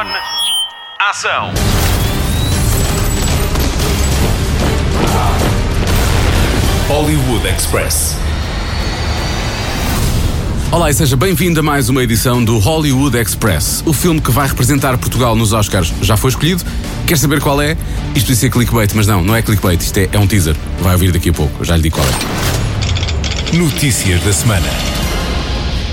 On. Ação. Hollywood Express. Olá e seja bem-vindo a mais uma edição do Hollywood Express. O filme que vai representar Portugal nos Oscars já foi escolhido. Quer saber qual é? Isto podia ser clickbait, mas não, não é clickbait, isto é, é um teaser. Vai ouvir daqui a pouco, já lhe digo qual é. Notícias da semana.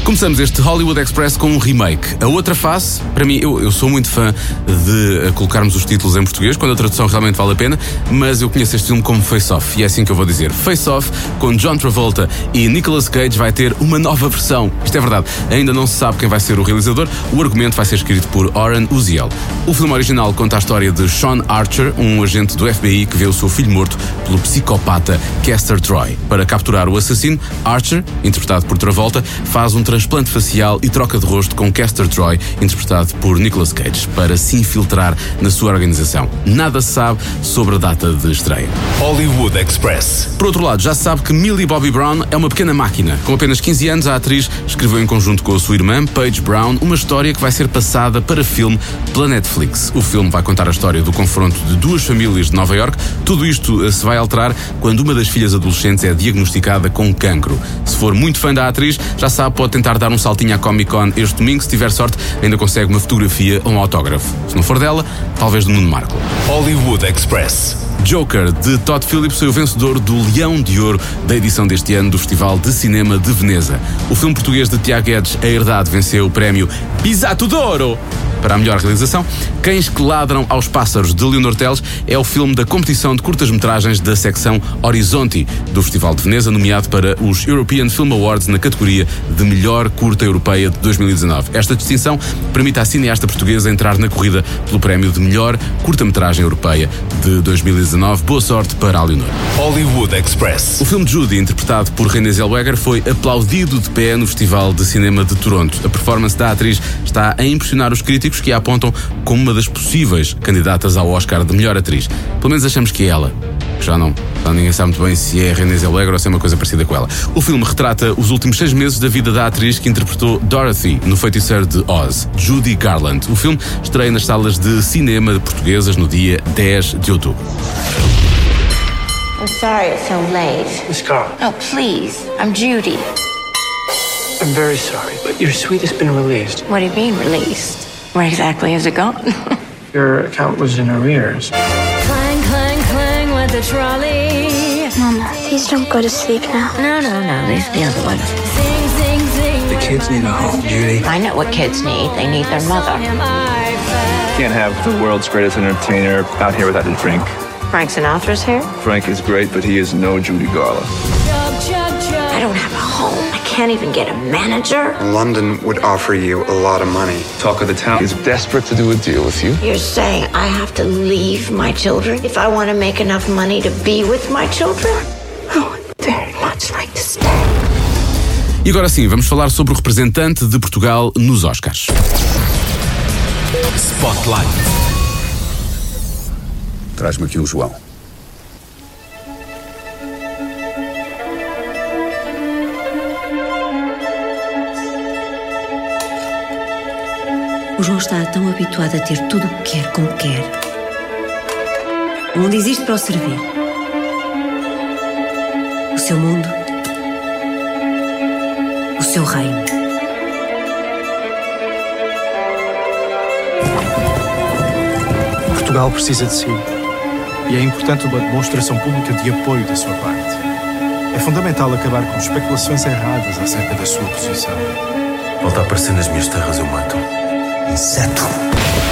Começamos este Hollywood Express com um remake. A outra face, para mim, eu, eu sou muito fã de eh, colocarmos os títulos em português, quando a tradução realmente vale a pena, mas eu conheço este filme como Face Off, e é assim que eu vou dizer. Face Off, com John Travolta e Nicolas Cage, vai ter uma nova versão. Isto é verdade, ainda não se sabe quem vai ser o realizador, o argumento vai ser escrito por Oren Uziel. O filme original conta a história de Sean Archer, um agente do FBI que vê o seu filho morto pelo psicopata Caster Troy. Para capturar o assassino, Archer, interpretado por Travolta, faz um transplante facial e troca de rosto com Caster Troy, interpretado por Nicolas Cage, para se infiltrar na sua organização. Nada se sabe sobre a data de estreia. Hollywood Express. Por outro lado, já se sabe que Millie Bobby Brown é uma pequena máquina. Com apenas 15 anos, a atriz escreveu em conjunto com a sua irmã, Paige Brown, uma história que vai ser passada para filme pela Netflix. O filme vai contar a história do confronto de duas famílias de Nova York. Tudo isto eh, se vai alterar quando uma das filhas adolescentes é diagnosticada com cancro. Se for muito fã da atriz, já sabe, pode tentar dar um saltinho à Comic Con este domingo. Se tiver sorte, ainda consegue uma fotografia ou um autógrafo. Se não for dela, talvez do Nuno Marco. Hollywood Express. Joker, de Todd Phillips, foi o vencedor do Leão de Ouro da edição deste ano do Festival de Cinema de Veneza. O filme português de Tiago Guedes, A Herdade, venceu o prémio Pisato d'Oro para a melhor realização. Cães que ladram aos pássaros, de Leonor Teles, é o filme da competição de curtas-metragens da secção Horizonte do Festival de Veneza, nomeado para os European Film Awards na categoria de melhor curta europeia de 2019. Esta distinção permite à cineasta portuguesa entrar na corrida pelo prémio de melhor curta-metragem europeia de 2019. Boa sorte para a Leonor. Hollywood Express. O filme Judy, interpretado por Renée Zellweger, foi aplaudido de pé no Festival de Cinema de Toronto. A performance da atriz está a impressionar os críticos que a apontam como uma das possíveis candidatas ao Oscar de melhor atriz. Pelo menos achamos que é ela. Já não, já ninguém sabe muito bem se é Renée Zellweger ou se é uma coisa parecida com ela. O filme retrata os últimos seis meses da vida da atriz que interpretou Dorothy no Feiticeiro de Oz, Judy Garland. O filme estreia nas salas de cinema portuguesas no dia 10 de outubro. I'm sorry it's so late. Miss Carl, Oh, please. I'm Judy. I'm very sorry, but your suite has been released. What do you mean, released? Where exactly has it gone? Your account was in arrears. Clang, clang, clang with the trolley. Mama, please don't go to sleep now. no, no, no. These the other ones. Sing, sing, sing. The kids need a home, Judy. I know what kids need. They need their mother. Am I fast? Can't have the world's greatest entertainer out here without his drink. Frank Sinatra's here? Frank is great, but he is no Judy Garland. I don't have a home. I can't even get a manager. London would offer you a lot of money. Talk of the town is desperate to do a deal with you. You're saying I have to leave my children if I want to make enough money to be with my children? Oh, I would very much like to stay. E agora sim, vamos falar sobre o representante de Portugal nos Oscars. Spotlight. Traz-me aqui o João. O João está tão habituado a ter tudo o que quer como quer. O mundo existe para o servir. O seu mundo. O seu reino. Portugal precisa de si. E é importante uma demonstração pública de apoio da sua parte. É fundamental acabar com especulações erradas acerca da sua posição. Volta a aparecer nas minhas terras, eu mato. Inseto.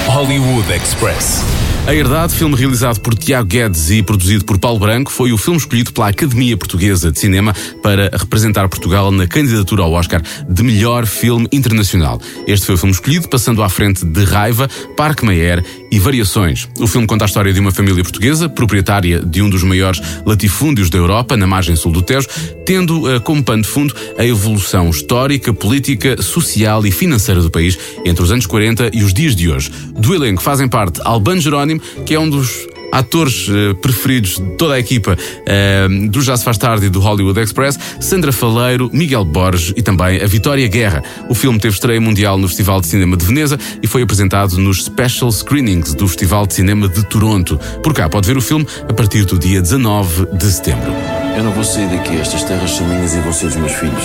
Hollywood Express. A Herdade, filme realizado por Tiago Guedes e produzido por Paulo Branco, foi o filme escolhido pela Academia Portuguesa de Cinema para representar Portugal na candidatura ao Oscar de melhor filme internacional. Este foi o filme escolhido, passando à frente de Raiva, Parque Mayer e Variações. O filme conta a história de uma família portuguesa, proprietária de um dos maiores latifúndios da Europa, na margem sul do Tejo, tendo eh, como pano de fundo a evolução histórica, política, social e financeira do país entre os anos 40 e os dias de hoje. Do elenco fazem parte Albano Jerónimo, que é um dos atores eh, preferidos de toda a equipa eh, do Já se faz tarde e do Hollywood Express, Sandra Faleiro, Miguel Borges e também a Vitória Guerra. O filme teve estreia mundial no Festival de Cinema de Veneza e foi apresentado nos Special Screenings do Festival de Cinema de Toronto. Por cá pode ver o filme a partir do dia 19 de setembro. Eu não vou sair daqui, estas terras são minhas e vão ser dos meus filhos.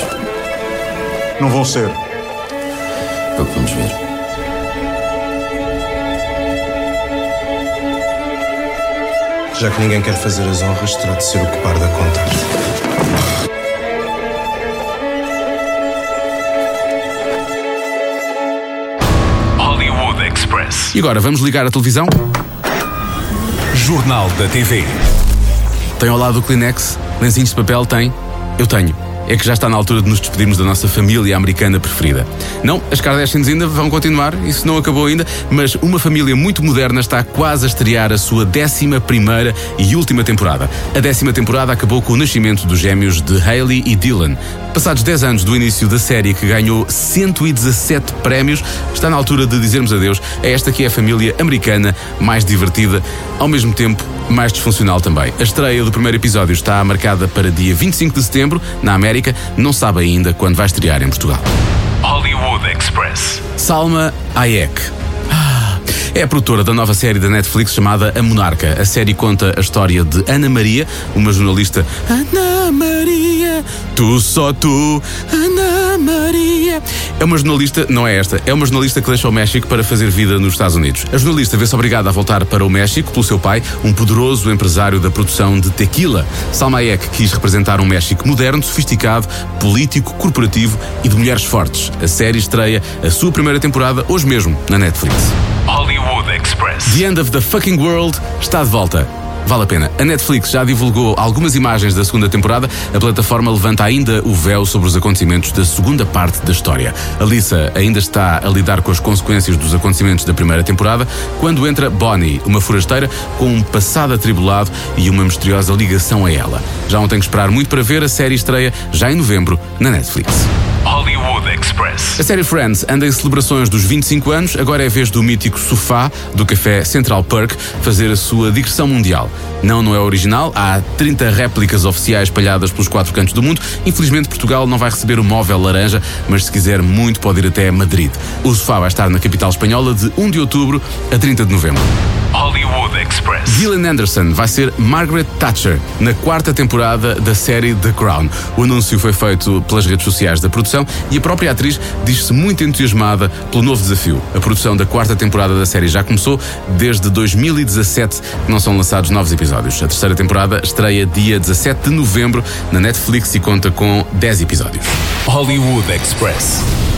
Não vão ser. É o que vamos ver. Já que ninguém quer fazer as honras, terá de ser o que parda a contar. Hollywood Express. E agora vamos ligar a televisão? Jornal da TV. Tem ao lado o Kleenex? Lencinhos de papel? Tem? Eu tenho. É que já está na altura de nos despedirmos da nossa família americana preferida. Não, as Kardashians ainda vão continuar, isso não acabou ainda, mas uma família muito moderna está quase a estrear a sua décima primeira e última temporada. A décima temporada acabou com o nascimento dos gêmeos de Hailey e Dylan. Passados 10 anos do início da série, que ganhou 117 prémios, está na altura de dizermos adeus a esta que é a família americana mais divertida, ao mesmo tempo mais disfuncional também. A estreia do primeiro episódio está marcada para dia 25 de setembro, na América, não sabe ainda quando vai estrear em Portugal. Hollywood Express. Salma Hayek. É a produtora da nova série da Netflix chamada A Monarca. A série conta a história de Ana Maria, uma jornalista. Ana Maria, tu só tu, Ana Maria. É uma jornalista, não é esta, é uma jornalista que deixa o México para fazer vida nos Estados Unidos. A jornalista vê-se obrigada a voltar para o México pelo seu pai, um poderoso empresário da produção de tequila. Salma Hayek quis representar um México moderno, sofisticado, político, corporativo e de mulheres fortes. A série estreia a sua primeira temporada hoje mesmo na Netflix. Hollywood Express. The End of the Fucking World está de volta. Vale a pena. A Netflix já divulgou algumas imagens da segunda temporada. A plataforma levanta ainda o véu sobre os acontecimentos da segunda parte da história. A Lisa ainda está a lidar com as consequências dos acontecimentos da primeira temporada, quando entra Bonnie, uma forasteira com um passado atribulado e uma misteriosa ligação a ela. Já não tenho que esperar muito para ver a série estreia já em novembro na Netflix. Hollywood Express. A série Friends anda em celebrações dos 25 anos, agora é vez do mítico sofá do café Central Perk fazer a sua digressão mundial. Não, não é original, há 30 réplicas oficiais espalhadas pelos quatro cantos do mundo. Infelizmente, Portugal não vai receber o móvel laranja, mas se quiser muito pode ir até Madrid. O sofá vai estar na capital espanhola de 1 de outubro a 30 de novembro. Hollywood Express. Gillian Anderson vai ser Margaret Thatcher na quarta temporada da série The Crown. O anúncio foi feito pelas redes sociais da produção e a própria atriz diz-se muito entusiasmada pelo novo desafio. A produção da quarta temporada da série já começou desde 2017 que não são lançados novos episódios. A terceira temporada estreia dia 17 de novembro na Netflix e conta com 10 episódios. Hollywood Express.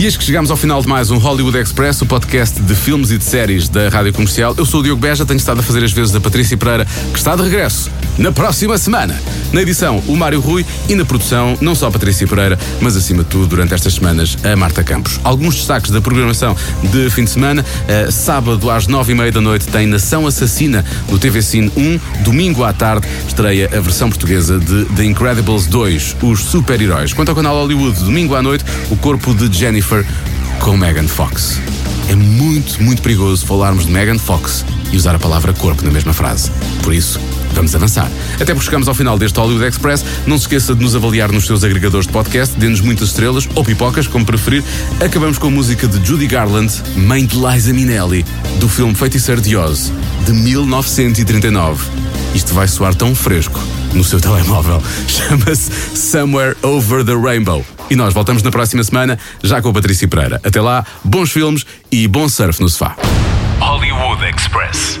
E eis que chegamos ao final de mais um Hollywood Express, o podcast de filmes e de séries da Rádio Comercial. Eu sou o Diogo Beja, tenho estado a fazer as vezes da Patrícia Pereira, que está de regresso na próxima semana. Na edição, o Mário Rui e na produção, não só a Patrícia Pereira, mas acima de tudo, durante estas semanas, a Marta Campos. Alguns destaques da programação de fim de semana. Uh, sábado às nove e meia da noite tem Nação Assassina no TV Cine 1. Domingo à tarde estreia a versão portuguesa de The Incredibles 2, Os Super-Heróis. Quanto ao canal Hollywood, domingo à noite, o corpo de Jennifer com Megan Fox. É muito, muito perigoso falarmos de Megan Fox e usar a palavra corpo na mesma frase. Por isso, vamos avançar. Até porque chegamos ao final deste Hollywood Express. Não se esqueça de nos avaliar nos seus agregadores de podcast, dê-nos muitas estrelas ou pipocas, como preferir. Acabamos com a música de Judy Garland, mãe de Liza Minnelli, do filme Feiticeiro de Oz, de 1939. Isto vai soar tão fresco no seu telemóvel. Chama-se Somewhere Over the Rainbow. E nós voltamos na próxima semana, já com a Patrícia Pereira. Até lá, bons filmes e bom surf no sofá. Hollywood Express.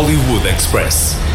Hollywood Express.